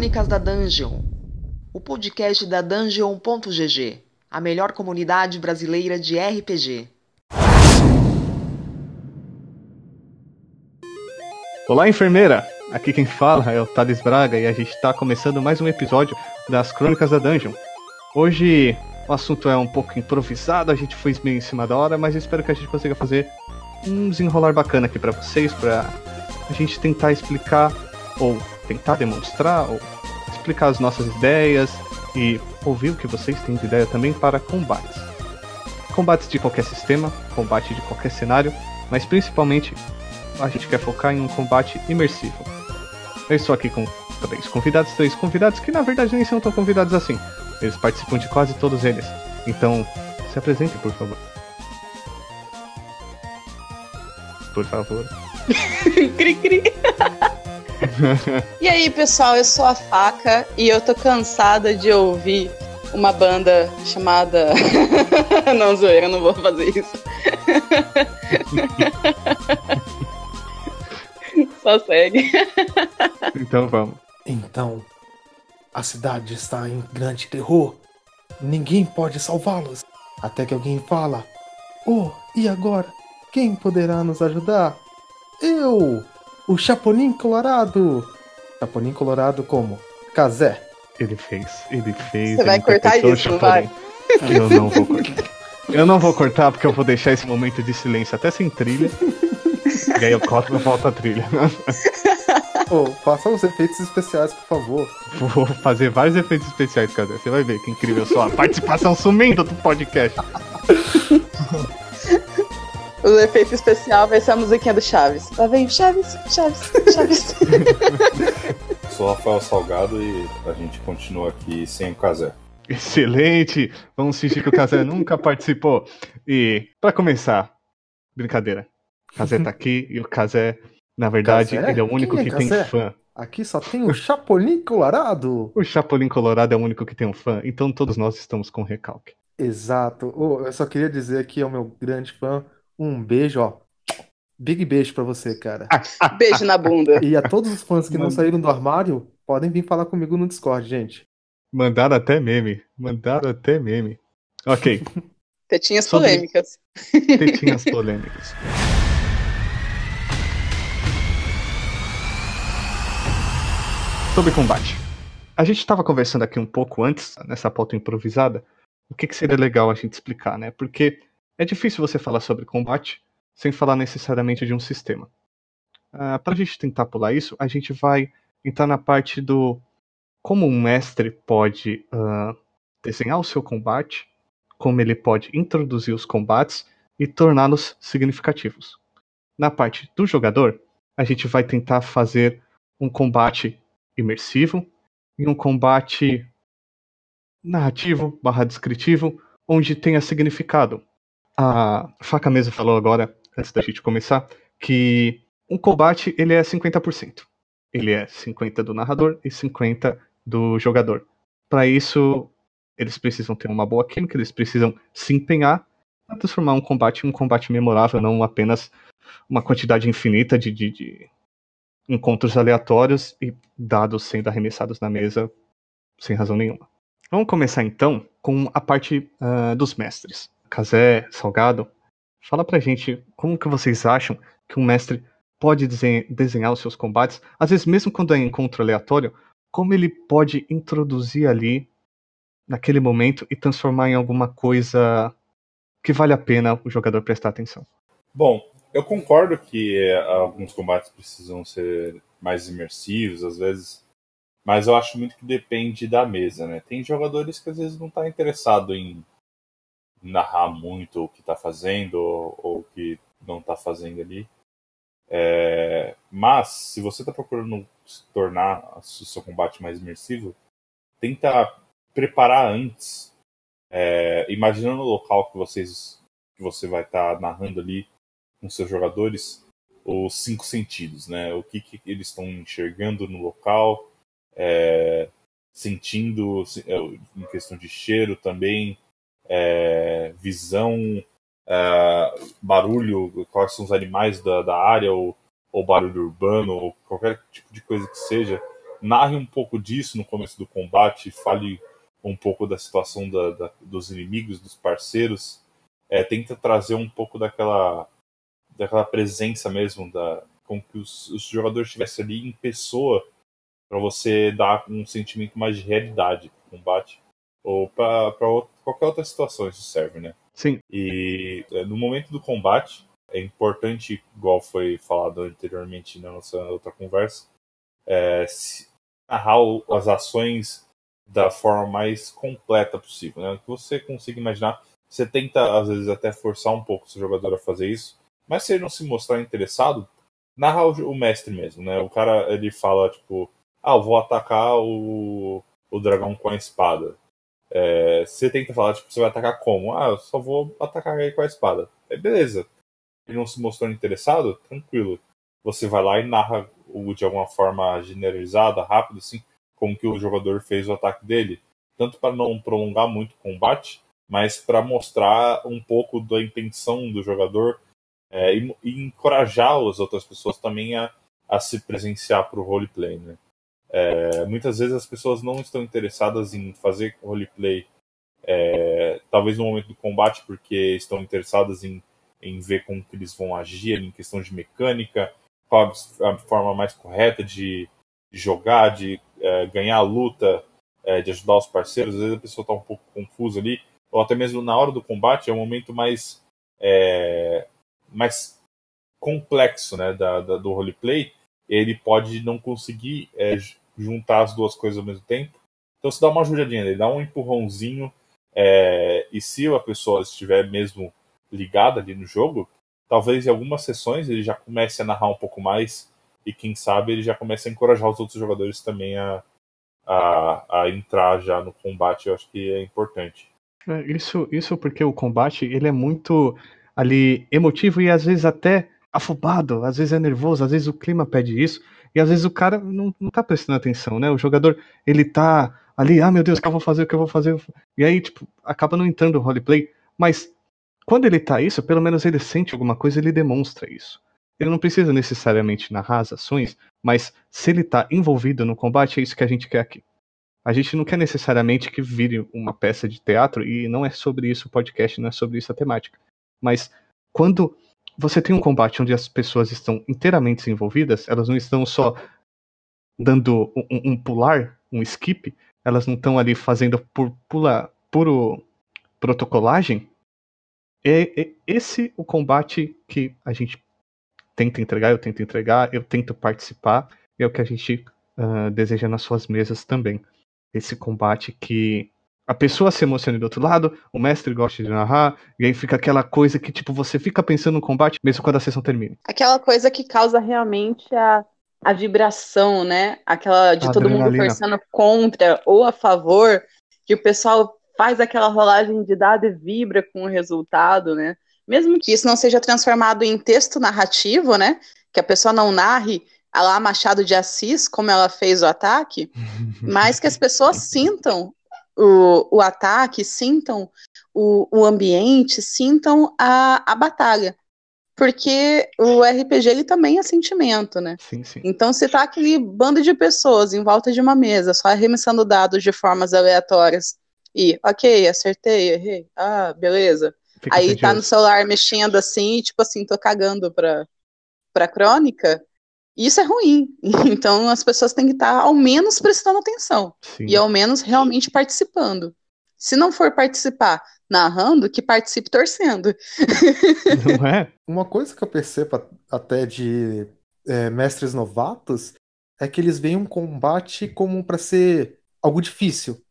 Crônicas da Dungeon, o podcast da Dungeon.gg, a melhor comunidade brasileira de RPG. Olá, enfermeira! Aqui quem fala é o Thales Braga e a gente está começando mais um episódio das Crônicas da Dungeon. Hoje o assunto é um pouco improvisado, a gente foi meio em cima da hora, mas espero que a gente consiga fazer um desenrolar bacana aqui para vocês, para a gente tentar explicar ou tentar demonstrar ou explicar as nossas ideias e ouvir o que vocês têm de ideia também para combates. Combates de qualquer sistema, combate de qualquer cenário, mas principalmente a gente quer focar em um combate imersivo. Eu estou aqui com três convidados, três convidados que na verdade nem são tão convidados assim. Eles participam de quase todos eles. Então, se apresente, por favor. Por favor. cri cri. E aí, pessoal, eu sou a Faca e eu tô cansada de ouvir uma banda chamada. não, zoeira, não vou fazer isso. Só segue. Então vamos. Então, a cidade está em grande terror. Ninguém pode salvá-los. Até que alguém fala: Oh, e agora? Quem poderá nos ajudar? Eu! O Chapolin Colorado! Chapolin Colorado como? Kazé. Ele fez, ele fez. Você ele vai cortar isso, vai? Eu não vou cortar. Eu não vou cortar porque eu vou deixar esse momento de silêncio até sem trilha. e aí eu corto e volto a trilha. Oh, faça os efeitos especiais, por favor. Vou fazer vários efeitos especiais, cadê? Você vai ver que incrível só a participação sumindo do podcast. O efeito especial vai ser a musiquinha do Chaves. Lá vem Chaves, Chaves, Chaves. Sou Rafael Salgado e a gente continua aqui sem o Casé. Excelente! Vamos fingir que o Kazé nunca participou. E, pra começar, brincadeira. O Kazé tá aqui e o Kazé, na verdade, Kazé? ele é o único Quem é que tem fã. Aqui só tem o Chapolin Colorado. O Chapolin Colorado é o único que tem um fã, então todos nós estamos com recalque. Exato. Oh, eu só queria dizer que é o meu grande fã. Um beijo, ó. Big beijo pra você, cara. Beijo na bunda. E a todos os fãs que não saíram do armário, podem vir falar comigo no Discord, gente. Mandaram até meme. Mandaram até meme. Ok, Tetinhas Sobre- polêmicas. tetinhas polêmicas. Sobre combate. A gente estava conversando aqui um pouco antes, nessa pauta improvisada, o que, que seria legal a gente explicar, né? Porque é difícil você falar sobre combate sem falar necessariamente de um sistema. Para a gente tentar pular isso, a gente vai entrar na parte do como um mestre pode ah, desenhar o seu combate, como ele pode introduzir os combates e torná-los significativos. Na parte do jogador, a gente vai tentar fazer um combate imersivo e um combate narrativo barra descritivo, onde tenha significado. A Faca mesmo falou agora, antes da gente começar, que um combate ele é 50%. Ele é 50% do narrador e 50% do jogador. Para isso, eles precisam ter uma boa química, eles precisam se empenhar para transformar um combate em um combate memorável, não apenas uma quantidade infinita de, de- de encontros aleatórios e dados sendo arremessados na mesa sem razão nenhuma. Vamos começar então com a parte ah, dos mestres. Kazé, Salgado, fala pra gente como que vocês acham que um mestre pode desen- desenhar os seus combates, às vezes mesmo quando é encontro aleatório, como ele pode introduzir ali naquele momento e transformar em alguma coisa que vale a pena o jogador prestar atenção. Bom, eu concordo que eh, alguns combates precisam ser mais imersivos, às vezes, mas eu acho muito que depende da mesa, né? Tem jogadores que às vezes não tá interessado em narrar muito o que tá fazendo ou, o que não tá fazendo ali. É, mas, se você tá procurando se tornar o seu combate mais imersivo, tenta preparar antes, é, imaginando o local que vocês que você vai estar narrando ali com seus jogadores os cinco sentidos, né? O que, que eles estão enxergando no local, é, sentindo se- é, em questão de cheiro também, é, visão, é, barulho, quais são os animais da, da área, ou, ou barulho urbano, ou qualquer tipo de coisa que seja. narre um pouco disso no começo do combate, fale um pouco da situação da, da, dos inimigos, dos parceiros, é, tenta trazer um pouco daquela, daquela presença mesmo, da, com que os, os jogadores estivessem ali em pessoa, para você dar um sentimento mais de realidade para o combate, ou para qualquer outra situação isso serve, né? Sim. E é, no momento do combate, é importante, igual foi falado anteriormente na nossa outra conversa, é, narrar as ações da forma mais completa possível, né? Que você consiga imaginar. Você tenta, às vezes, até forçar um pouco o seu jogador a fazer isso, mas se ele não se mostrar interessado, narra o, o mestre mesmo, né? O cara, ele fala, tipo, ah, eu vou atacar o, o dragão com a espada. É, você tenta falar, tipo, você vai atacar como? Ah, eu só vou atacar ele com a espada. É beleza. Ele não se mostrou interessado? Tranquilo. Você vai lá e narra o de alguma forma generalizada, rápido, assim, como que o jogador fez o ataque dele. Tanto para não prolongar muito o combate, mas para mostrar um pouco da intenção do jogador é, e, e, encorajar as outras pessoas também a, a se presenciar para o roleplay. Né? É, muitas vezes as pessoas não estão interessadas em fazer roleplay, é, talvez no momento do combate, porque estão interessadas em, em ver como que eles vão agir em questão de mecânica, qual a forma mais correta de, jogar, de é, ganhar a luta, é, de ajudar os parceiros. Às vezes a pessoa está um pouco confusa ali, ou até mesmo na hora do combate é um momento mais, é, mais complexo né, da, da, do roleplay. Ele pode não conseguir é, juntar as duas coisas ao mesmo tempo. Então você dá uma ajudadinha nele, dá um empurrãozinho, é, e se a pessoa estiver mesmo ligada ali no jogo, talvez em algumas sessões ele já comece a narrar um pouco mais, e quem sabe ele já comece a encorajar os outros jogadores também a, a, a entrar já no combate, eu acho que é importante. É, isso, isso porque o combate ele é muito ali emotivo e às vezes até afobado, às vezes é nervoso, às vezes o clima pede isso. E às vezes o cara não, não tá prestando atenção, né? O jogador, ele tá ali, ah, meu Deus, o que eu vou fazer, o que eu vou fazer? E aí, tipo, acaba não entrando o roleplay. Mas quando ele tá isso, pelo menos ele sente alguma coisa, ele demonstra isso. Ele não precisa necessariamente narrar as ações, mas se ele tá envolvido no combate, é isso que a gente quer aqui. A gente não quer necessariamente que vire uma peça de teatro, e não é sobre isso o podcast, não é sobre isso a temática. Mas quando você tem um combate onde as pessoas estão inteiramente envolvidas, elas não estão só dando um, um pular, um skip, elas não estão ali fazendo por puro protocolagem. É, é esse o combate que a gente tenta entregar, eu tento entregar, eu tento participar, é o que a gente uh, deseja nas suas mesas também. Esse combate que a pessoa se emociona do outro lado, o mestre gosta de narrar, e aí fica aquela coisa que, tipo, você fica pensando no combate mesmo quando a sessão termina. Aquela coisa que causa realmente a, a vibração, né? Aquela de a todo adrenalina. mundo torcendo contra ou a favor, que o pessoal faz aquela rolagem de dado e vibra com o resultado, né? Mesmo que isso não seja transformado em texto narrativo, né? Que a pessoa não narre a lá Machado de Assis, como ela fez o ataque, mas que as pessoas sintam o, o ataque, sintam o, o ambiente, sintam a, a batalha. Porque o RPG ele também é sentimento, né? Sim, sim. Então, se tá aquele bando de pessoas em volta de uma mesa, só arremessando dados de formas aleatórias, e, ok, acertei, errei, ah, beleza. Fica Aí tá no celular mexendo assim, tipo assim, tô cagando pra, pra crônica, isso é ruim. Então as pessoas têm que estar ao menos prestando atenção Sim. e ao menos realmente participando. Se não for participar narrando, que participe torcendo. Não é? Uma coisa que eu percebo até de é, mestres novatos é que eles veem um combate como para ser algo difícil.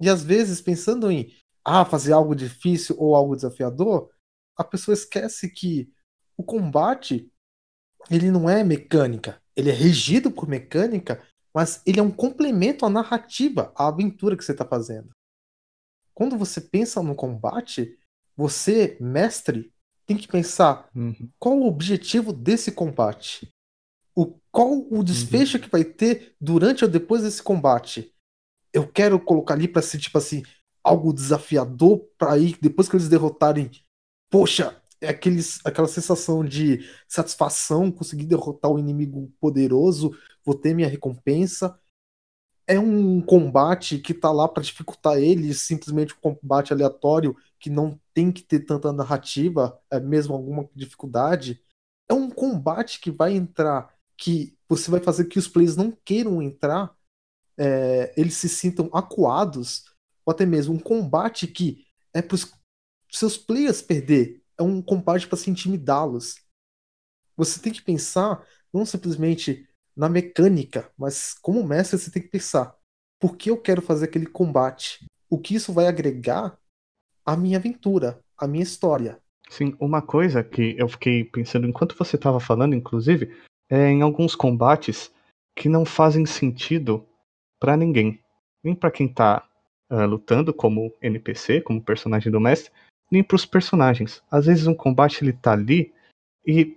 E às vezes, pensando em ah, fazer algo difícil ou algo desafiador, a pessoa esquece que o combate ele não é mecânica. Ele é regido por mecânica, mas ele é um complemento à narrativa, à aventura que você está fazendo. Quando você pensa no combate, você, mestre, tem que pensar uhum. qual o objetivo desse combate. O, qual o desfecho uhum. que vai ter durante ou depois desse combate. Eu quero colocar ali para ser tipo assim, algo desafiador para ir depois que eles derrotarem. Poxa, aqueles, aquela sensação de satisfação, conseguir derrotar o um inimigo poderoso, vou ter minha recompensa. é um combate que tá lá para dificultar ele, simplesmente um combate aleatório que não tem que ter tanta narrativa, é mesmo alguma dificuldade. É um combate que vai entrar, que você vai fazer que os players não queiram entrar, é, eles se sintam acuados, ou até mesmo um combate que é para os seus players perder, é um combate para se intimidá-los. Você tem que pensar não simplesmente na mecânica, mas como mestre você tem que pensar: por que eu quero fazer aquele combate? O que isso vai agregar à minha aventura, à minha história? Sim, uma coisa que eu fiquei pensando enquanto você estava falando, inclusive, é em alguns combates que não fazem sentido para ninguém, nem para quem tá uh, lutando como NPC, como personagem do mestre, nem para os personagens. Às vezes um combate ele tá ali e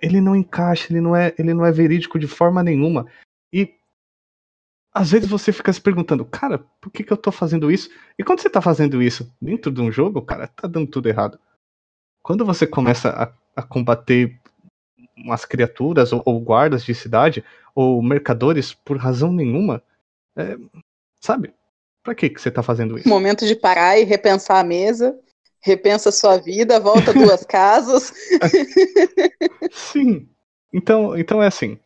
ele não encaixa, ele não é, ele não é verídico de forma nenhuma. E às vezes você fica se perguntando, cara, por que, que eu tô fazendo isso? E quando você tá fazendo isso dentro de um jogo, cara, tá dando tudo errado. Quando você começa a, a combater umas criaturas ou, ou, guardas de cidade ou mercadores por razão nenhuma, é, sabe? Pra que, que você tá fazendo isso? Momento de parar e repensar a mesa repensa sua vida, volta duas casas. Sim. Então, então é assim.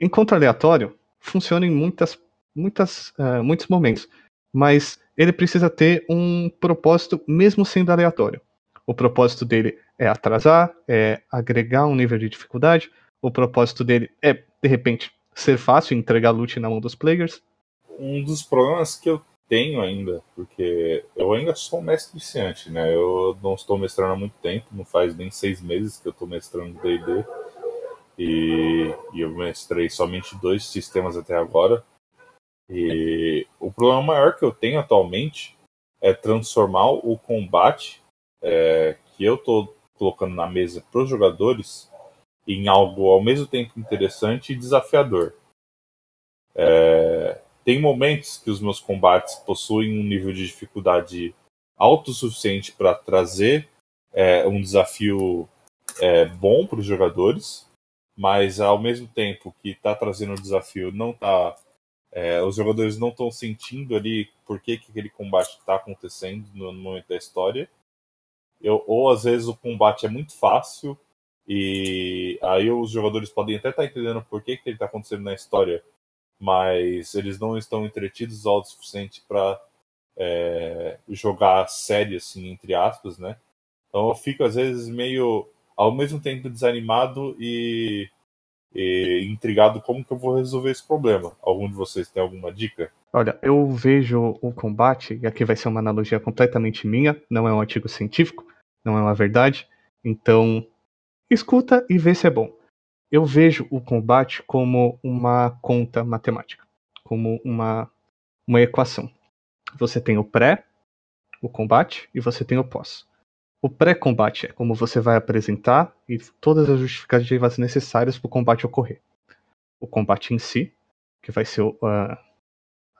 Encontro aleatório funciona em muitas, muitas, uh, muitos momentos, mas ele precisa ter um propósito mesmo sendo aleatório. O propósito dele é atrasar, é agregar um nível de dificuldade. O propósito dele é, de repente, ser fácil entregar loot na mão dos players. Um dos problemas que eu tenho ainda, porque eu ainda sou um mestre iniciante, né? Eu não estou mestrando há muito tempo, não faz nem seis meses que eu estou mestrando D&D. E, e eu mestrei somente dois sistemas até agora. E o problema maior que eu tenho atualmente é transformar o combate é, que eu estou colocando na mesa para os jogadores em algo ao mesmo tempo interessante e desafiador. É, tem momentos que os meus combates possuem um nível de dificuldade alto o suficiente para trazer é, um desafio é, bom para os jogadores, mas ao mesmo tempo que está trazendo o desafio, não tá, é, os jogadores não estão sentindo ali por que, que aquele combate está acontecendo no, momento da história. Eu, ou às vezes o combate é muito fácil e aí os jogadores podem até estar tá entendendo por que, que ele está acontecendo na história, mas eles não estão entretidos o suficiente para é, jogar série, assim, entre aspas, né? Então eu fico, às vezes, meio, ao mesmo tempo, desanimado e, e intrigado como que eu vou resolver esse problema. Algum de vocês tem alguma dica? Olha, eu vejo o combate, e aqui vai ser uma analogia completamente minha, não é um artigo científico, não é uma verdade, então escuta e vê se é bom eu vejo o combate como uma conta matemática, como uma, uma equação. Você tem o pré, o combate, e você tem o pós. O pré-combate é como você vai apresentar e todas as justificativas necessárias para o combate ocorrer. O combate em si, que vai ser uh,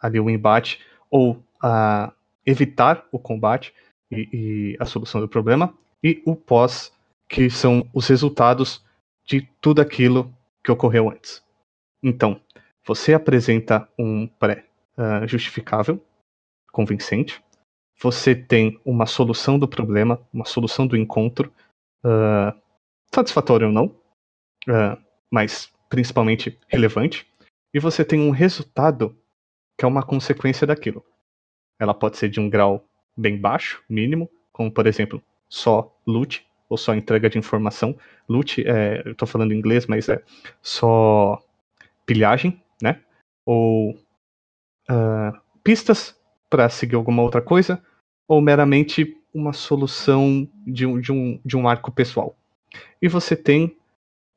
ali o embate, ou uh, evitar o combate e, e a solução do problema, e o pós, que são os resultados de tudo aquilo que ocorreu antes. Então, você apresenta um pré uh, justificável, convincente. Você tem uma solução do problema, uma solução do encontro, uh, satisfatório ou não, uh, mas principalmente relevante. E você tem um resultado que é uma consequência daquilo. Ela pode ser de um grau bem baixo, mínimo, como por exemplo, só loot, ou só entrega de informação. Loot, é, eu estou falando em inglês, mas é só pilhagem, né? Ou uh, pistas para seguir alguma outra coisa, ou meramente uma solução de um, de um, de um arco pessoal. E você tem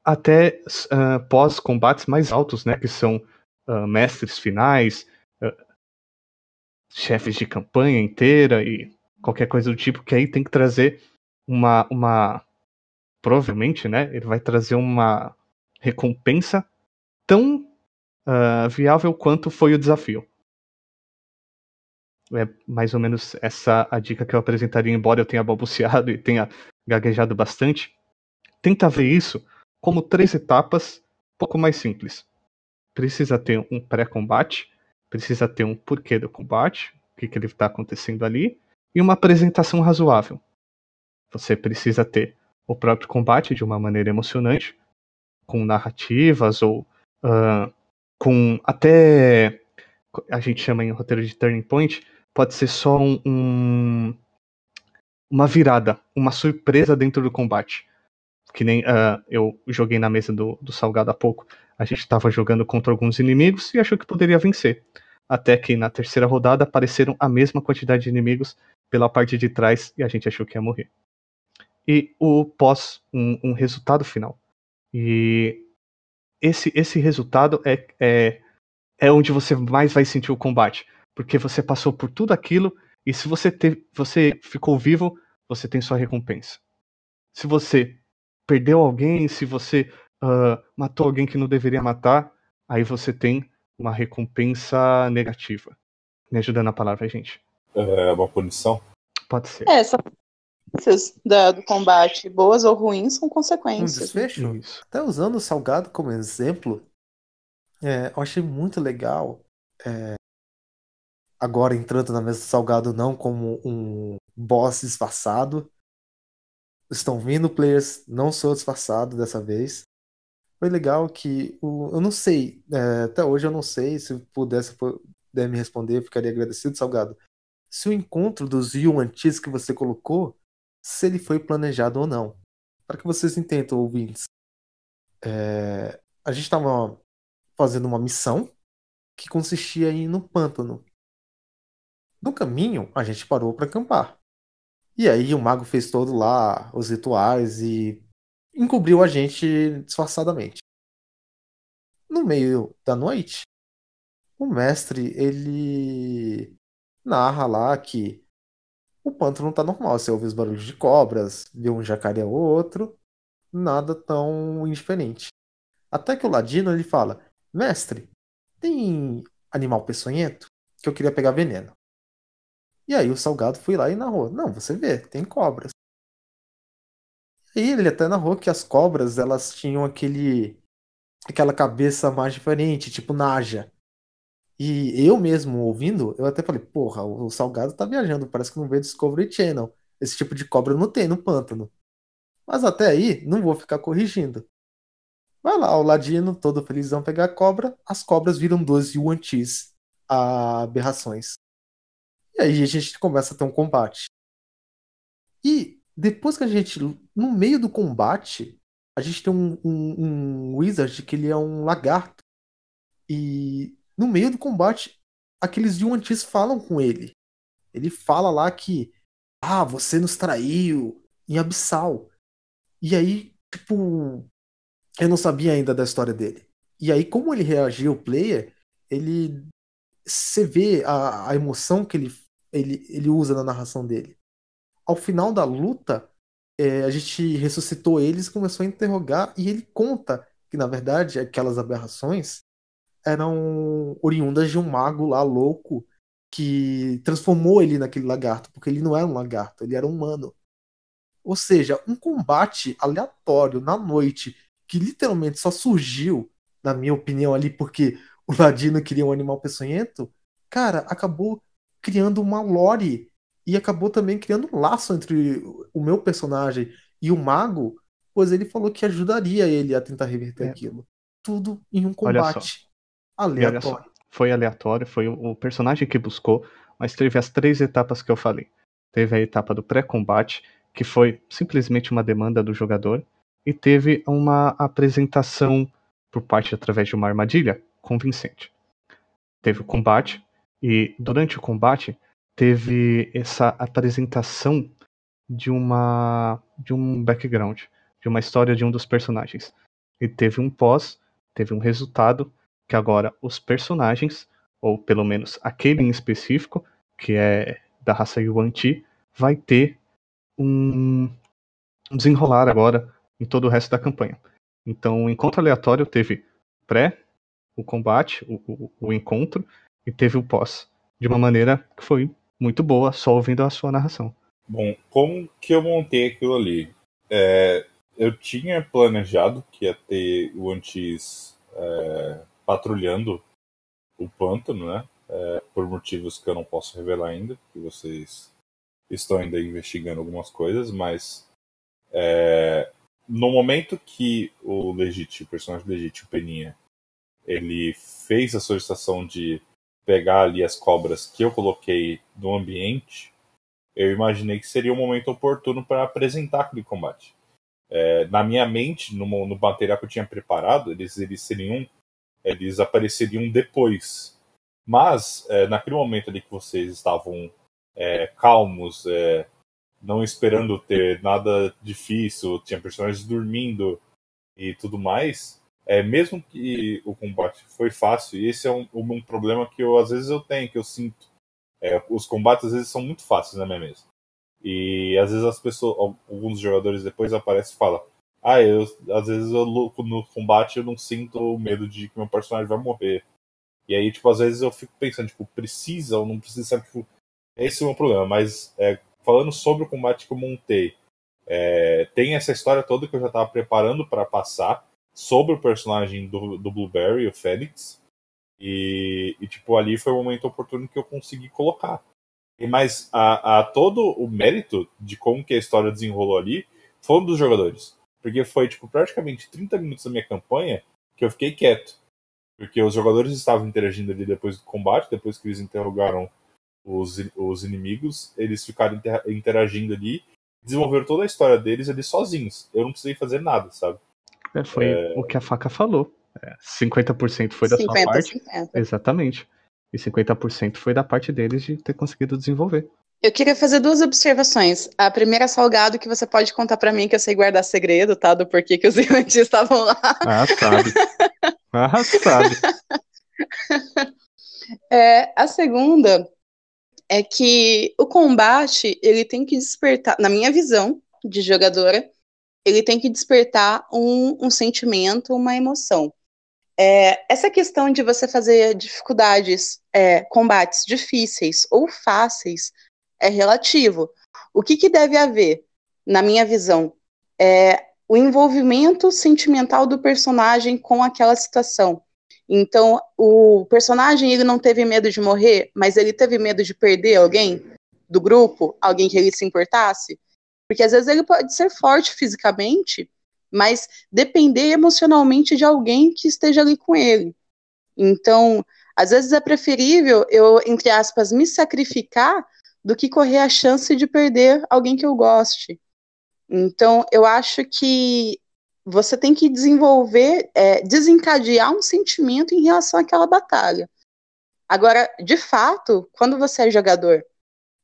até uh, pós-combates mais altos, né? Que são uh, mestres finais, chefes de campanha inteira e qualquer coisa do tipo, que aí tem que trazer uma, uma provavelmente, né, ele vai trazer uma recompensa tão uh, viável quanto foi o desafio. É mais ou menos essa a dica que eu apresentaria, embora eu tenha balbuciado e tenha gaguejado bastante. Tenta ver isso como três etapas um pouco mais simples. Precisa ter um pré-combate, precisa ter um porquê do combate, o que, que ele está acontecendo ali, e uma apresentação razoável. Você precisa ter o próprio combate de uma maneira emocionante, com narrativas ou uh, com até a gente chama em roteiro de turning point, pode ser só um, um uma virada, uma surpresa dentro do combate. Que nem uh, eu joguei na mesa do, do Salgado há pouco. A gente estava jogando contra alguns inimigos e achou que poderia vencer. Até que na terceira rodada apareceram a mesma quantidade de inimigos pela parte de trás e a gente achou que ia morrer. E o pós, um, um resultado final. E esse, esse resultado é, é, é onde você mais vai sentir o combate. Porque você passou por tudo aquilo e se você, te, você ficou vivo, você tem sua recompensa. Se você perdeu alguém, se você uh, matou alguém que não deveria matar, aí você tem uma recompensa negativa. Me ajuda na palavra, gente. É uma punição? Pode ser. É, essa da, do combate, boas ou ruins, são consequências. Um desfecho? Isso. Até usando o Salgado como exemplo, é, eu achei muito legal. É, agora entrando na mesa do Salgado não como um boss disfarçado. Estão vindo players, não sou disfarçado dessa vez. Foi legal que o, eu não sei, é, até hoje eu não sei, se pudesse puder me responder, ficaria agradecido, Salgado. Se o encontro dos Yuan-Tis que você colocou, se ele foi planejado ou não. Para que vocês entendam, ouvintes. É, a gente estava fazendo uma missão que consistia em ir no pântano. No caminho, a gente parou para acampar. E aí o mago fez todo lá os rituais e encobriu a gente disfarçadamente. No meio da noite, o mestre ele narra lá que o pântano tá normal. Você ouve os barulhos de cobras, vê um jacaré ou outro, nada tão indiferente. Até que o ladino ele fala: Mestre, tem animal peçonhento? Que eu queria pegar veneno. E aí o salgado foi lá e narrou: Não, você vê, tem cobras. E ele até narrou que as cobras elas tinham aquele aquela cabeça mais diferente, tipo Naja. E eu mesmo ouvindo, eu até falei, porra, o Salgado tá viajando, parece que não vê Discovery Channel. Esse tipo de cobra não tem no pântano. Mas até aí, não vou ficar corrigindo. Vai lá, o Ladino, todo felizão, pegar a cobra, as cobras viram 12 Yuan-Tis, aberrações. E aí a gente começa a ter um combate. E depois que a gente, no meio do combate, a gente tem um, um, um Wizard que ele é um lagarto. E no meio do combate, aqueles Yuan-Tis falam com ele. Ele fala lá que, ah, você nos traiu em Abissal. E aí, tipo, eu não sabia ainda da história dele. E aí, como ele reagiu, o player, ele. Você vê a, a emoção que ele, ele, ele usa na narração dele. Ao final da luta, é, a gente ressuscitou eles, começou a interrogar, e ele conta que, na verdade, aquelas aberrações eram oriundas de um mago lá louco que transformou ele naquele lagarto, porque ele não era um lagarto, ele era um humano. Ou seja, um combate aleatório na noite que literalmente só surgiu, na minha opinião, ali porque o Ladino queria um animal peçonhento, cara, acabou criando uma lore e acabou também criando um laço entre o meu personagem e o mago, pois ele falou que ajudaria ele a tentar reverter é. aquilo. Tudo em um combate. Aleatório. Foi aleatório, foi o personagem que buscou, mas teve as três etapas que eu falei. Teve a etapa do pré-combate, que foi simplesmente uma demanda do jogador, e teve uma apresentação por parte através de uma armadilha convincente. Teve o combate, e durante o combate teve essa apresentação de uma de um background, de uma história de um dos personagens. E teve um pós, teve um resultado que agora os personagens, ou pelo menos aquele em específico, que é da raça Yuan Ti, vai ter um desenrolar agora em todo o resto da campanha. Então, o encontro aleatório teve pré, o combate, o, o, o encontro, e teve o pós, de uma maneira que foi muito boa, só ouvindo a sua narração. Bom, como que eu montei aquilo ali? É, eu tinha planejado que ia ter o Antis é, patrulhando o pântano, né? é, por motivos que eu não posso revelar ainda, que vocês estão ainda investigando algumas coisas, mas é, no momento que o legítimo, o personagem legítimo, Peninha, ele fez a solicitação de pegar ali as cobras que eu coloquei no ambiente, eu imaginei que seria o um momento oportuno para apresentar aquele combate. É, na minha mente, no, no, material que eu tinha preparado, eles, eles seriam, eles apareceriam depois. Mas é, naquele momento ali que vocês estavam é, calmos, é, não esperando ter nada difícil, tinha personagens dormindo e tudo mais, é, mesmo que o combate foi fácil, e esse é um, um problema que eu às vezes eu tenho, que eu sinto. É, os combates às vezes são muito fáceis na minha mesa. E às vezes as pessoas, alguns jogadores depois aparecem e falam: Ah, eu, às vezes eu, no combate eu não sinto o medo de que meu personagem vai morrer. E aí, tipo, às vezes eu fico pensando, tipo, precisa ou não precisa, sabe? Tipo, esse é o meu problema. Mas é, falando sobre o combate que eu montei, é, tem essa história toda que eu já estava preparando para passar sobre o personagem do, do Blueberry, o Félix. E, e, tipo, ali foi o momento oportuno que eu consegui colocar. E, mas a, a, todo o mérito de como que a história desenrolou ali foi um dos jogadores. Porque foi, tipo, praticamente 30 minutos da minha campanha que eu fiquei quieto. Porque os jogadores estavam interagindo ali depois do combate, depois que eles interrogaram os, os inimigos, eles ficaram interagindo ali, desenvolveram toda a história deles ali sozinhos. Eu não precisei fazer nada, sabe? É, foi é... o que a faca falou. É, 50% foi da 50, sua parte. 50. Exatamente. E 50% foi da parte deles de ter conseguido desenvolver. Eu queria fazer duas observações. A primeira, Salgado, que você pode contar para mim que eu sei guardar segredo, tá? Do porquê que os infantis estavam lá. Ah, sabe. ah, sabe. É, a segunda é que o combate, ele tem que despertar, na minha visão de jogadora, ele tem que despertar um, um sentimento, uma emoção. É, essa questão de você fazer dificuldades, é, combates difíceis ou fáceis, é relativo. O que, que deve haver, na minha visão, é o envolvimento sentimental do personagem com aquela situação. Então, o personagem ele não teve medo de morrer, mas ele teve medo de perder alguém do grupo, alguém que ele se importasse. Porque às vezes ele pode ser forte fisicamente, mas depender emocionalmente de alguém que esteja ali com ele. Então, às vezes é preferível eu, entre aspas, me sacrificar do que correr a chance de perder alguém que eu goste. Então, eu acho que você tem que desenvolver, é, desencadear um sentimento em relação àquela batalha. Agora, de fato, quando você é jogador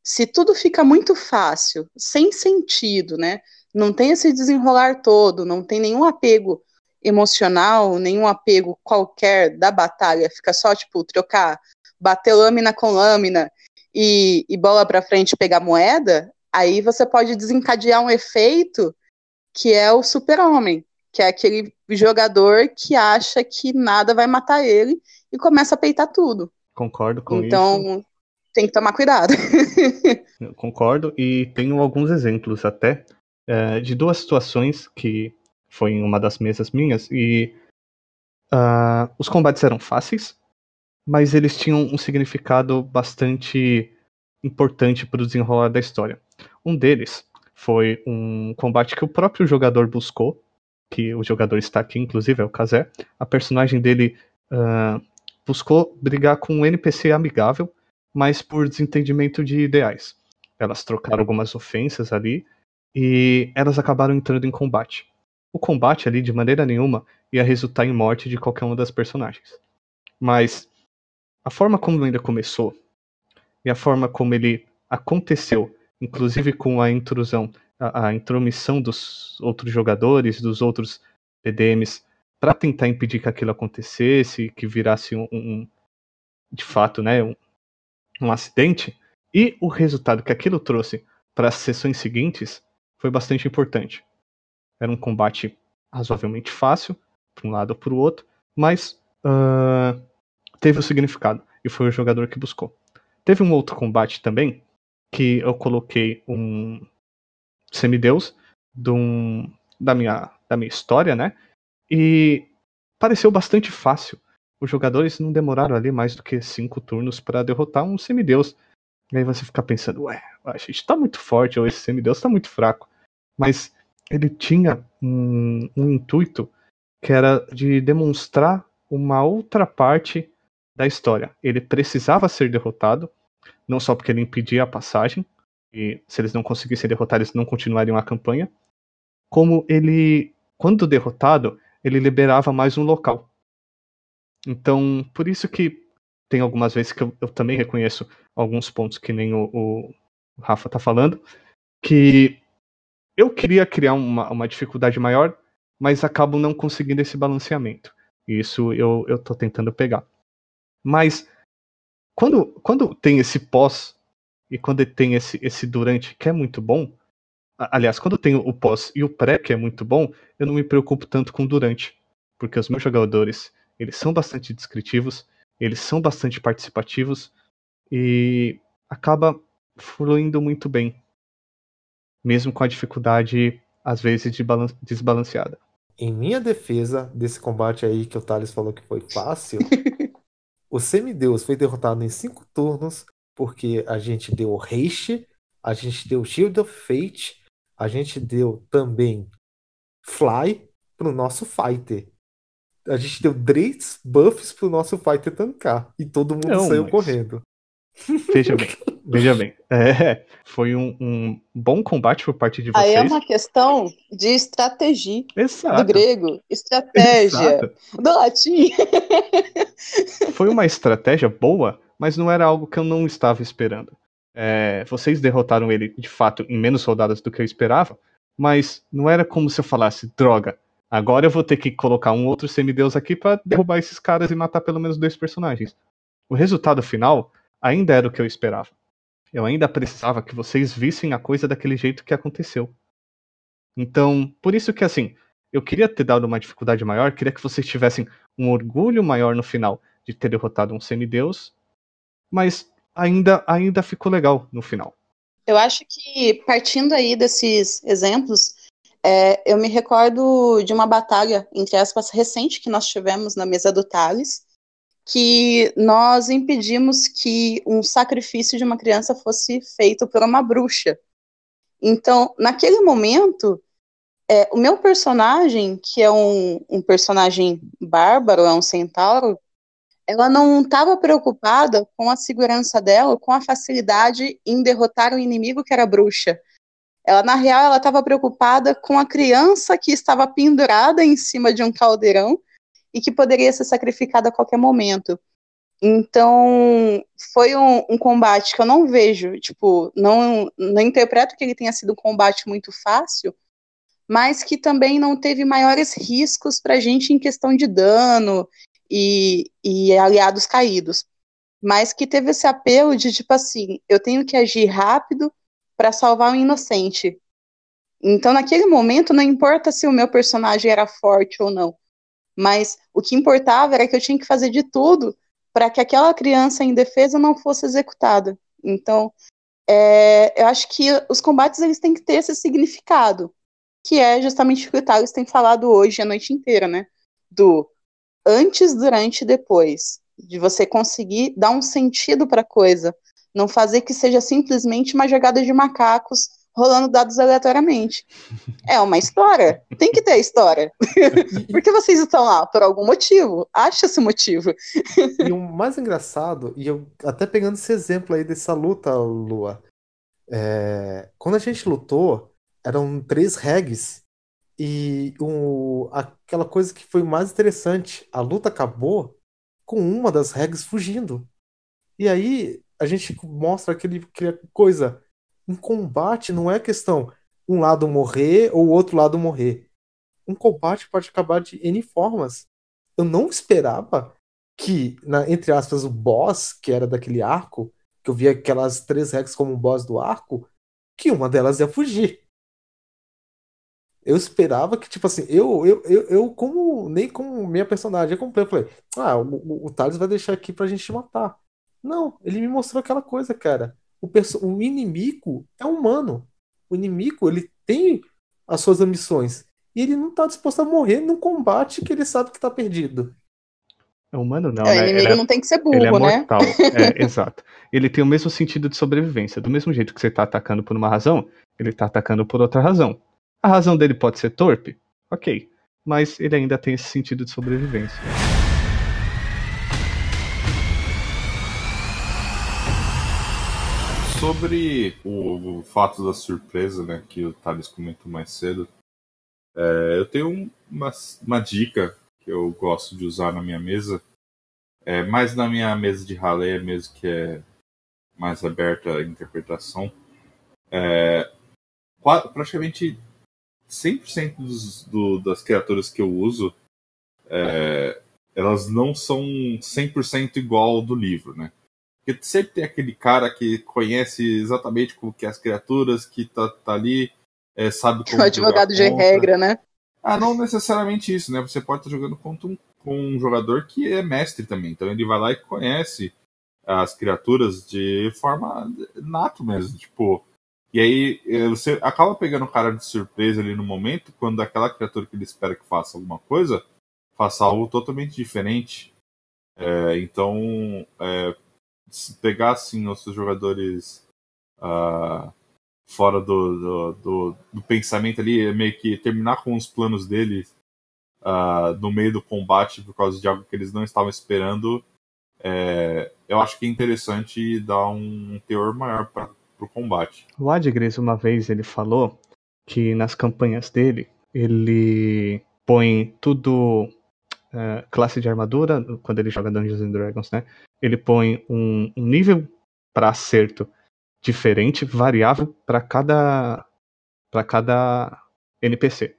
se tudo fica muito fácil, sem sentido, né? Não tem esse desenrolar todo, não tem nenhum apego emocional, nenhum apego qualquer da batalha, fica só, tipo, trocar, bater lâmina com lâmina e, e bola para frente pegar moeda, aí você pode desencadear um efeito que é o super-homem, que é aquele jogador que acha que nada vai matar ele e começa a peitar tudo. Concordo com então, isso. Então, tem que tomar cuidado. Eu concordo e tenho alguns exemplos até é, de duas situações que foi em uma das mesas minhas e uh, os combates eram fáceis, mas eles tinham um significado bastante importante para o desenrolar da história. Um deles foi um combate que o próprio jogador buscou, que o jogador está aqui, inclusive, é o Kazé. A personagem dele uh, buscou brigar com um NPC amigável mas por desentendimento de ideais. Elas trocaram algumas ofensas ali e elas acabaram entrando em combate. O combate ali, de maneira nenhuma, ia resultar em morte de qualquer uma das personagens. Mas a forma como ainda começou e a forma como ele aconteceu, inclusive com a intrusão, a, a intromissão dos outros jogadores, dos outros PDMs, para tentar impedir que aquilo acontecesse, que virasse um, um de fato, né, um, um acidente, e o resultado que aquilo trouxe para as sessões seguintes foi bastante importante. Era um combate razoavelmente fácil, para um lado ou para o outro, mas uh, teve o significado, e foi o jogador que buscou. Teve um outro combate também, que eu coloquei um semideus um, da, minha, da minha história, né? E pareceu bastante fácil, os jogadores não demoraram ali mais do que cinco turnos para derrotar um semideus. E aí você fica pensando, ué, a gente tá muito forte, ou esse semideus tá muito fraco. Mas ele tinha um, um intuito que era de demonstrar uma outra parte da história. Ele precisava ser derrotado, não só porque ele impedia a passagem, e se eles não conseguissem derrotar, eles não continuariam a campanha, como ele, quando derrotado, ele liberava mais um local. Então, por isso que tem algumas vezes que eu, eu também reconheço alguns pontos que nem o, o Rafa tá falando, que eu queria criar uma, uma dificuldade maior, mas acabo não conseguindo esse balanceamento. Isso eu, eu tô tentando pegar. Mas quando, quando tem esse pós e quando tem esse, esse durante que é muito bom, aliás, quando tem o pós e o pré que é muito bom, eu não me preocupo tanto com o durante, porque os meus jogadores, eles são bastante descritivos, eles são bastante participativos e acaba fluindo muito bem, mesmo com a dificuldade às vezes de desbalanceada. Em minha defesa desse combate aí que o Thales falou que foi fácil, o Semideus foi derrotado em cinco turnos porque a gente deu Reishi, a gente deu Shield of Fate, a gente deu também Fly pro nosso Fighter. A gente deu três buffs pro nosso Fighter tancar. E todo mundo Não, saiu mas... correndo. Veja bem, veja bem. É, foi um, um, bom combate por parte de vocês. Aí é uma questão de estratégia. Exato. Do grego. Estratégia. Exato. Do latim. Foi uma estratégia boa, mas não era algo que eu não estava esperando. É, vocês derrotaram ele, de fato, em menos rodadas do que eu esperava, mas não era como se eu falasse, droga, agora eu vou ter que colocar um outro semideus aqui para derrubar esses caras e matar pelo menos dois personagens. O resultado final ainda era o que eu esperava. Eu ainda precisava que vocês vissem a coisa daquele jeito que aconteceu. Então, por isso que assim, eu queria ter dado uma dificuldade maior, queria que vocês tivessem um orgulho maior no final de ter derrotado um semideus, mas ainda ainda ficou legal no final. Eu acho que partindo aí desses exemplos, é, eu me recordo de uma batalha, entre aspas, recente que nós tivemos na mesa do Thales, que nós impedimos que um sacrifício de uma criança fosse feito por uma bruxa. Então, naquele momento, é, o meu personagem, que é um, um personagem bárbaro, é um centauro, ela não estava preocupada com a segurança dela, com a facilidade em derrotar o inimigo que era bruxa. Ela, na real, ela estava preocupada com a criança que estava pendurada em cima de um caldeirão e que poderia ser sacrificada a qualquer momento. Então, foi um, um, combate que eu não vejo, tipo, não, não interpreto que ele tenha sido um combate muito fácil, mas que também não teve maiores riscos para a gente em questão de dano e, e aliados caídos. Mas que teve esse apelo de, tipo assim, eu tenho que agir rápido para salvar um inocente. Então, naquele momento, não importa se o meu personagem era forte ou não. Mas o que importava era que eu tinha que fazer de tudo para que aquela criança em defesa não fosse executada. Então, é, eu acho que os combates eles têm que ter esse significado, que é justamente o que o Thales tem falado hoje a noite inteira, né? Do antes, durante e depois. De você conseguir dar um sentido para a coisa. Não fazer que seja simplesmente uma jogada de macacos rolando dados aleatoriamente. É uma história. Tem que ter história. Por que vocês estão lá? Por algum motivo. Acha esse motivo. e o mais engraçado, e eu até pegando esse exemplo aí dessa luta, Lua, é, quando a gente lutou, eram três regs. E o, aquela coisa que foi mais interessante, a luta acabou com uma das regs fugindo. E aí a gente mostra aquele, aquela coisa um combate não é questão um lado morrer ou o outro lado morrer. Um combate pode acabar de N formas. Eu não esperava que, na, entre aspas, o boss, que era daquele arco, que eu via aquelas três regras como boss do arco, que uma delas ia fugir. Eu esperava que, tipo assim, eu, eu, eu, eu como, nem como minha personagem, eu comprei, eu falei, ah, o, o, o Thales vai deixar aqui pra gente matar. Não, ele me mostrou aquela coisa, cara o, o inimigo é humano. O inimigo, ele tem as suas ambições. E ele não está disposto a morrer num combate que ele sabe que está perdido. É humano não, É, o né? inimigo Ele é- não tem que ser Ele é burro, né? mortal. É, exato. Ele tem o mesmo sentido de sobrevivência. Do mesmo jeito que você tá atacando por uma razão, ele tá atacando por outra razão. A razão dele pode ser torpe? Ok. Mas ele ainda tem esse sentido de sobrevivência. Sobre o, o fato da surpresa, né, que o Thales comentou mais cedo, é, eu tenho um- uma, uma dica que eu gosto de usar na minha mesa, é, mais na minha mesa de ralé mesmo, que é mais aberta à interpretação. É, praticamente 100% dos, do, das criaturas que eu uso, é, elas não são 100% igual ao do livro, né? Porque sempre tem aquele cara que conhece exatamente como que é as criaturas, que tá, tá ali, é, sabe como O advogado de contra. regra, né? Ah, não necessariamente isso, né? Você pode estar jogando contra um, com um jogador que é mestre também. Então ele vai lá e conhece as criaturas de forma nato mesmo. Tipo, e aí eh, você acaba pegando o cara de surpresa ali no momento, quando aquela criatura que ele espera que faça alguma coisa, faça algo totalmente diferente. É, então, é, se pegar assim os seus jogadores ah, fora do, do, do, do pensamento ali, é meio que terminar com os planos deles ah, no meio do combate por causa de algo que eles não estavam esperando, é, eu acho que é interessante dá um teor maior para o combate. O Adgres, uma vez, ele falou que nas campanhas dele, ele põe tudo eh, classe de armadura, quando ele joga Dungeons and Dragons, né? Ele põe um, um nível para acerto diferente, variável para cada para cada NPC.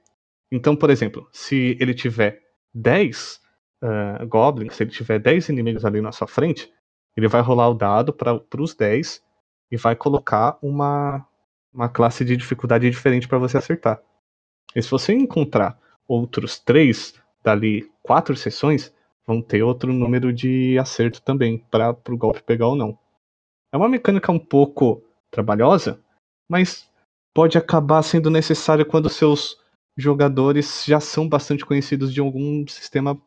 Então, por exemplo, se ele tiver 10 eh, goblins, se ele tiver 10 inimigos ali na sua frente, ele vai rolar o dado para os 10 e vai colocar uma, uma classe de dificuldade diferente para você acertar. E se você encontrar outros três dali quatro sessões, vão ter outro número de acerto também para o golpe pegar ou não. É uma mecânica um pouco trabalhosa, mas pode acabar sendo necessária quando seus jogadores já são bastante conhecidos de algum sistema,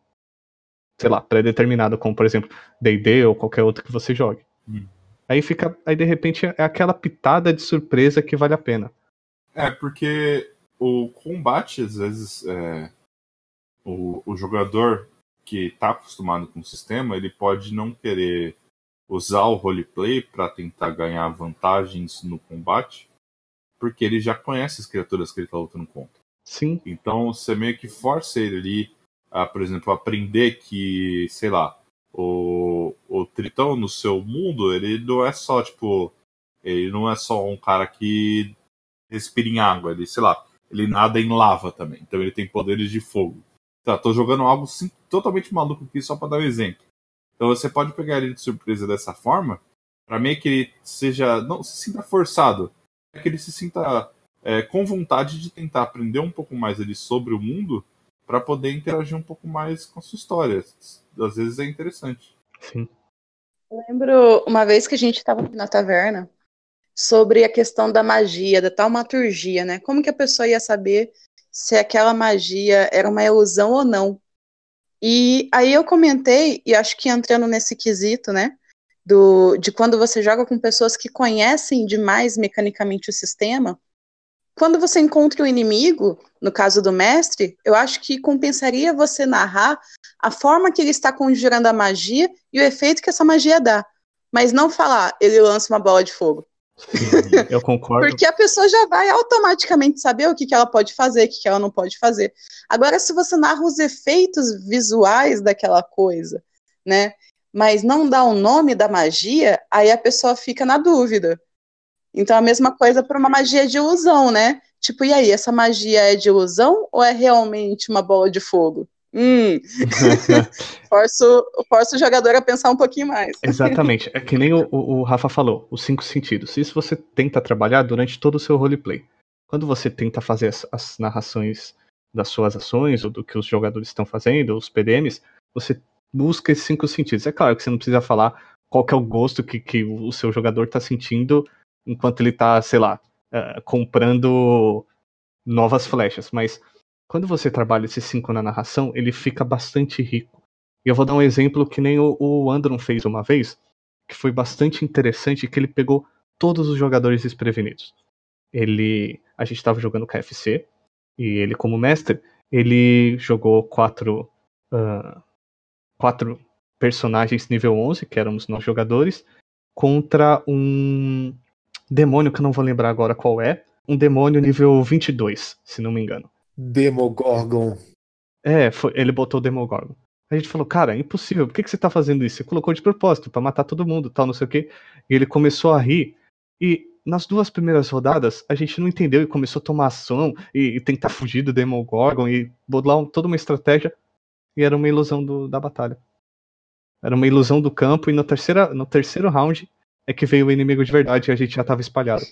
sei lá, pré-determinado, como por exemplo D&D ou qualquer outro que você jogue. Hum. Aí fica, aí de repente é aquela pitada de surpresa que vale a pena. É, porque o combate, às vezes, é, o, o jogador que está acostumado com o sistema, ele pode não querer usar o roleplay para tentar ganhar vantagens no combate, porque ele já conhece as criaturas que ele está lutando contra. Sim, Então você meio que força ele ali a, por exemplo, aprender que, sei lá, o, o Tritão no seu mundo, ele não é só, tipo, ele não é só um cara que respira em água, ele, sei lá, ele nada em lava também. Então ele tem poderes de fogo. Tá, tô jogando algo sim, totalmente maluco aqui só para dar um exemplo. Então você pode pegar ele de surpresa dessa forma, para meio que ele seja, não se sinta forçado, é que ele se sinta é, com vontade de tentar aprender um pouco mais ali sobre o mundo para poder interagir um pouco mais com a sua história. Às vezes é interessante. sim. Eu lembro uma vez que a gente estava na taverna sobre a questão da magia, da taumaturgia, né? Como que a pessoa ia saber se aquela magia era uma ilusão ou não? E aí eu comentei, e acho que entrando nesse quesito, né? Do, de quando você joga com pessoas que conhecem demais mecanicamente o sistema, quando você encontra o inimigo, no caso do mestre, eu acho que compensaria você narrar a forma que ele está conjurando a magia e o efeito que essa magia dá. Mas não falar, ele lança uma bola de fogo. Eu concordo. Porque a pessoa já vai automaticamente saber o que, que ela pode fazer, o que, que ela não pode fazer. Agora, se você narra os efeitos visuais daquela coisa, né? Mas não dá o nome da magia, aí a pessoa fica na dúvida. Então, a mesma coisa para uma magia de ilusão, né? Tipo, e aí, essa magia é de ilusão ou é realmente uma bola de fogo? Hum, forço, forço o jogador a pensar um pouquinho mais. Exatamente. É que nem o, o, o Rafa falou, os cinco sentidos. Isso você tenta trabalhar durante todo o seu roleplay. Quando você tenta fazer as, as narrações das suas ações, ou do que os jogadores estão fazendo, os PDMs, você busca esses cinco sentidos. É claro que você não precisa falar qual que é o gosto que, que o seu jogador está sentindo enquanto ele está, sei lá, uh, comprando novas flechas, mas quando você trabalha esses cinco na narração, ele fica bastante rico. E eu vou dar um exemplo que nem o, o Andron fez uma vez, que foi bastante interessante, que ele pegou todos os jogadores desprevenidos. Ele, a gente estava jogando KFC e ele como mestre, ele jogou quatro, uh, quatro personagens nível 11, que éramos nós jogadores, contra um demônio que eu não vou lembrar agora qual é, um demônio nível 22, se não me engano. Demogorgon. É, foi, ele botou Demogorgon. A gente falou, cara, é impossível, por que, que você tá fazendo isso? Você colocou de propósito, para matar todo mundo, tal, não sei o quê. E ele começou a rir. E nas duas primeiras rodadas, a gente não entendeu e começou a tomar ação e, e tentar fugir do Demogorgon e bolar toda uma estratégia. E era uma ilusão do, da batalha. Era uma ilusão do campo, e no, terceira, no terceiro round é que veio o inimigo de verdade e a gente já tava espalhado.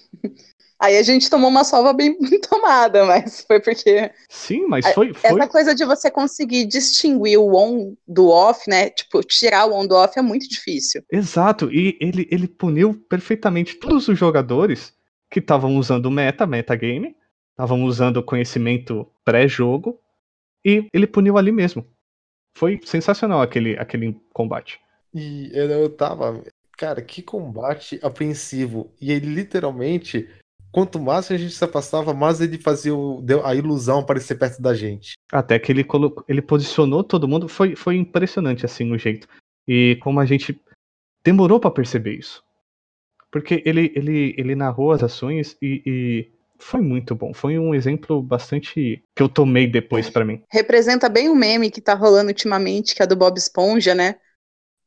Aí a gente tomou uma salva bem tomada, mas foi porque. Sim, mas foi, foi. Essa coisa de você conseguir distinguir o on do off, né? Tipo, tirar o on do off é muito difícil. Exato, e ele, ele puniu perfeitamente todos os jogadores que estavam usando meta, metagame, estavam usando conhecimento pré-jogo, e ele puniu ali mesmo. Foi sensacional aquele, aquele combate. E eu tava. Cara, que combate apreensivo. E ele literalmente quanto mais a gente se afastava, mais ele fazia o, a ilusão aparecer perto da gente. Até que ele colocou, ele posicionou todo mundo, foi, foi impressionante assim o jeito. E como a gente demorou para perceber isso. Porque ele, ele, ele narrou as ações e, e foi muito bom. Foi um exemplo bastante que eu tomei depois para mim. Representa bem o meme que tá rolando ultimamente, que é do Bob Esponja, né?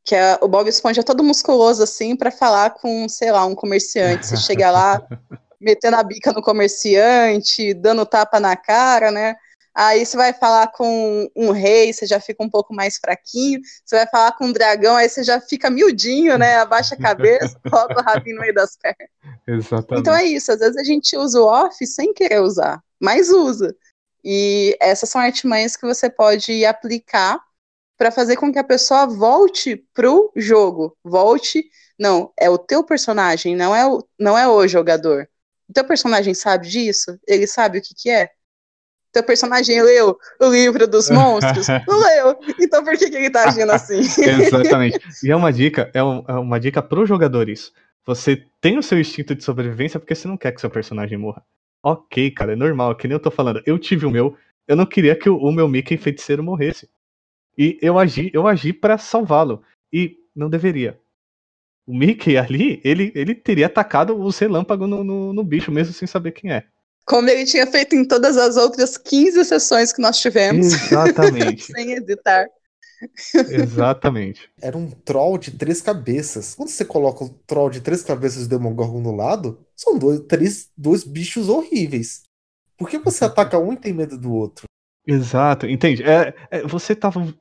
Que é, o Bob Esponja é todo musculoso assim para falar com, sei lá, um comerciante. Você chega lá, metendo a bica no comerciante, dando tapa na cara, né? Aí você vai falar com um rei, você já fica um pouco mais fraquinho. Você vai falar com um dragão, aí você já fica miudinho, né? Abaixa a cabeça, coloca o rabinho no meio das pernas. Exatamente. Então é isso, às vezes a gente usa o off sem querer usar, mas usa. E essas são artimanhas que você pode aplicar para fazer com que a pessoa volte pro jogo. Volte, não, é o teu personagem, não é o, não é o jogador. O teu personagem sabe disso? Ele sabe o que que é? Teu personagem leu o livro dos monstros? Não leu. Então por que, que ele tá agindo assim? Exatamente. E é uma dica, é, um, é uma dica pro jogador isso. Você tem o seu instinto de sobrevivência porque você não quer que seu personagem morra. Ok, cara, é normal, que nem eu tô falando. Eu tive o meu, eu não queria que o, o meu Mickey feiticeiro morresse. E eu agi, eu agi para salvá-lo. E não deveria o Mickey ali, ele, ele teria atacado o relâmpago no, no, no, bicho, mesmo sem saber quem é. Como ele tinha feito em todas as outras 15 sessões que nós tivemos. Exatamente. sem hesitar. Exatamente. Era um troll de três cabeças. Quando você coloca um troll de três cabeças do Demogorgon no lado, são dois, três, dois bichos horríveis. Por que você ataca um e tem medo do outro? Exato, entende? É, é, você tava.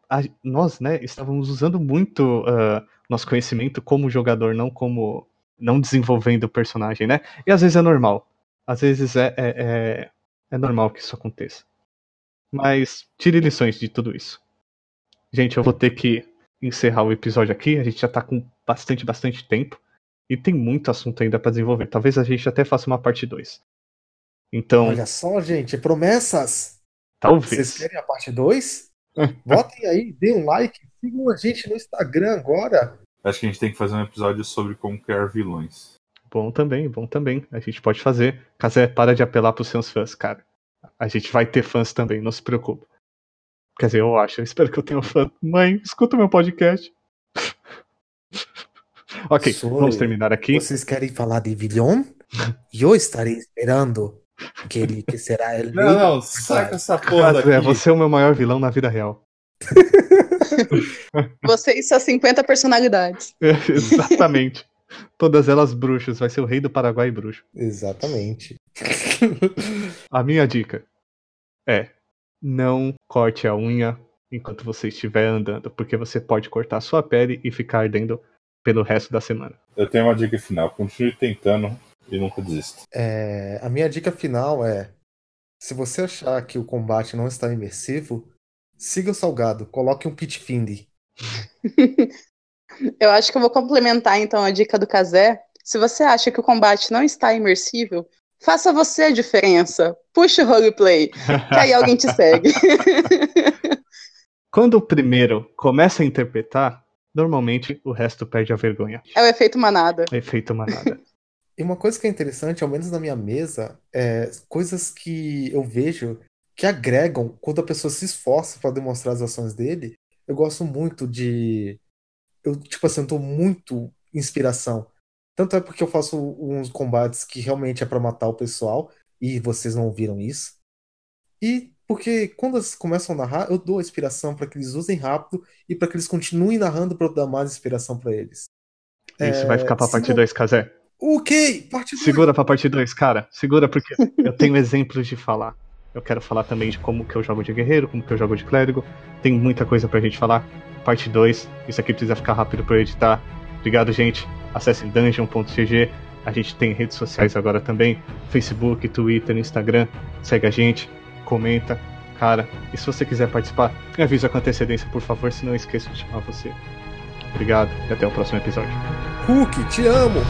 Nós, né, estávamos usando muito uh, nosso conhecimento como jogador, não como. não desenvolvendo o personagem, né? E às vezes é normal. Às vezes é, é, é, é normal que isso aconteça. Mas tire lições de tudo isso. Gente, eu vou ter que encerrar o episódio aqui. A gente já tá com bastante, bastante tempo. E tem muito assunto ainda para desenvolver. Talvez a gente até faça uma parte 2. Então. Olha só, gente, promessas! Talvez. Vocês querem a parte 2? Votem aí, dê um like, sigam a gente no Instagram agora. Acho que a gente tem que fazer um episódio sobre como criar vilões. Bom também, bom também. A gente pode fazer. Casé, para de apelar pros seus fãs, cara. A gente vai ter fãs também, não se preocupe. Quer dizer, eu acho. Eu espero que eu tenha fã. Mãe, escuta meu podcast. ok, vamos terminar aqui. Vocês querem falar de vilão? eu estarei esperando que ele que será ele. Não, não, saca essa porra daqui. É, você é o meu maior vilão na vida real. você e suas 50 personalidades. É, exatamente. Todas elas bruxas. Vai ser o rei do Paraguai bruxo. Exatamente. A minha dica é: não corte a unha enquanto você estiver andando, porque você pode cortar sua pele e ficar ardendo pelo resto da semana. Eu tenho uma dica final: continue tentando e nunca desista. É, a minha dica final é: se você achar que o combate não está imersivo, siga o salgado, coloque um pit find. eu acho que eu vou complementar então a dica do Kazé. Se você acha que o combate não está imersivo, faça você a diferença. Puxa o roleplay, que aí alguém te segue. Quando o primeiro começa a interpretar, normalmente o resto perde a vergonha. É o efeito manada. Efeito manada. E uma coisa que é interessante, ao menos na minha mesa, é coisas que eu vejo que agregam quando a pessoa se esforça para demonstrar as ações dele. Eu gosto muito de. Eu, tipo assim, eu tô muito inspiração. Tanto é porque eu faço uns combates que realmente é para matar o pessoal, e vocês não viram isso. E porque quando eles começam a narrar, eu dou a inspiração para que eles usem rápido e para que eles continuem narrando para eu dar mais inspiração para eles. Isso é... vai ficar pra parte 2, Kazé. Ok, parte 2. Segura pra parte 2, cara. Segura porque eu tenho exemplos de falar. Eu quero falar também de como que eu jogo de guerreiro, como que eu jogo de clérigo. Tem muita coisa pra gente falar. Parte 2. Isso aqui precisa ficar rápido pra eu editar. Obrigado, gente. Acessem dungeon.gg. A gente tem redes sociais agora também: Facebook, Twitter, Instagram. Segue a gente comenta. Cara, e se você quiser participar, me avisa com antecedência, por favor, senão eu esqueço de chamar você. Obrigado e até o próximo episódio. Hulk, te amo!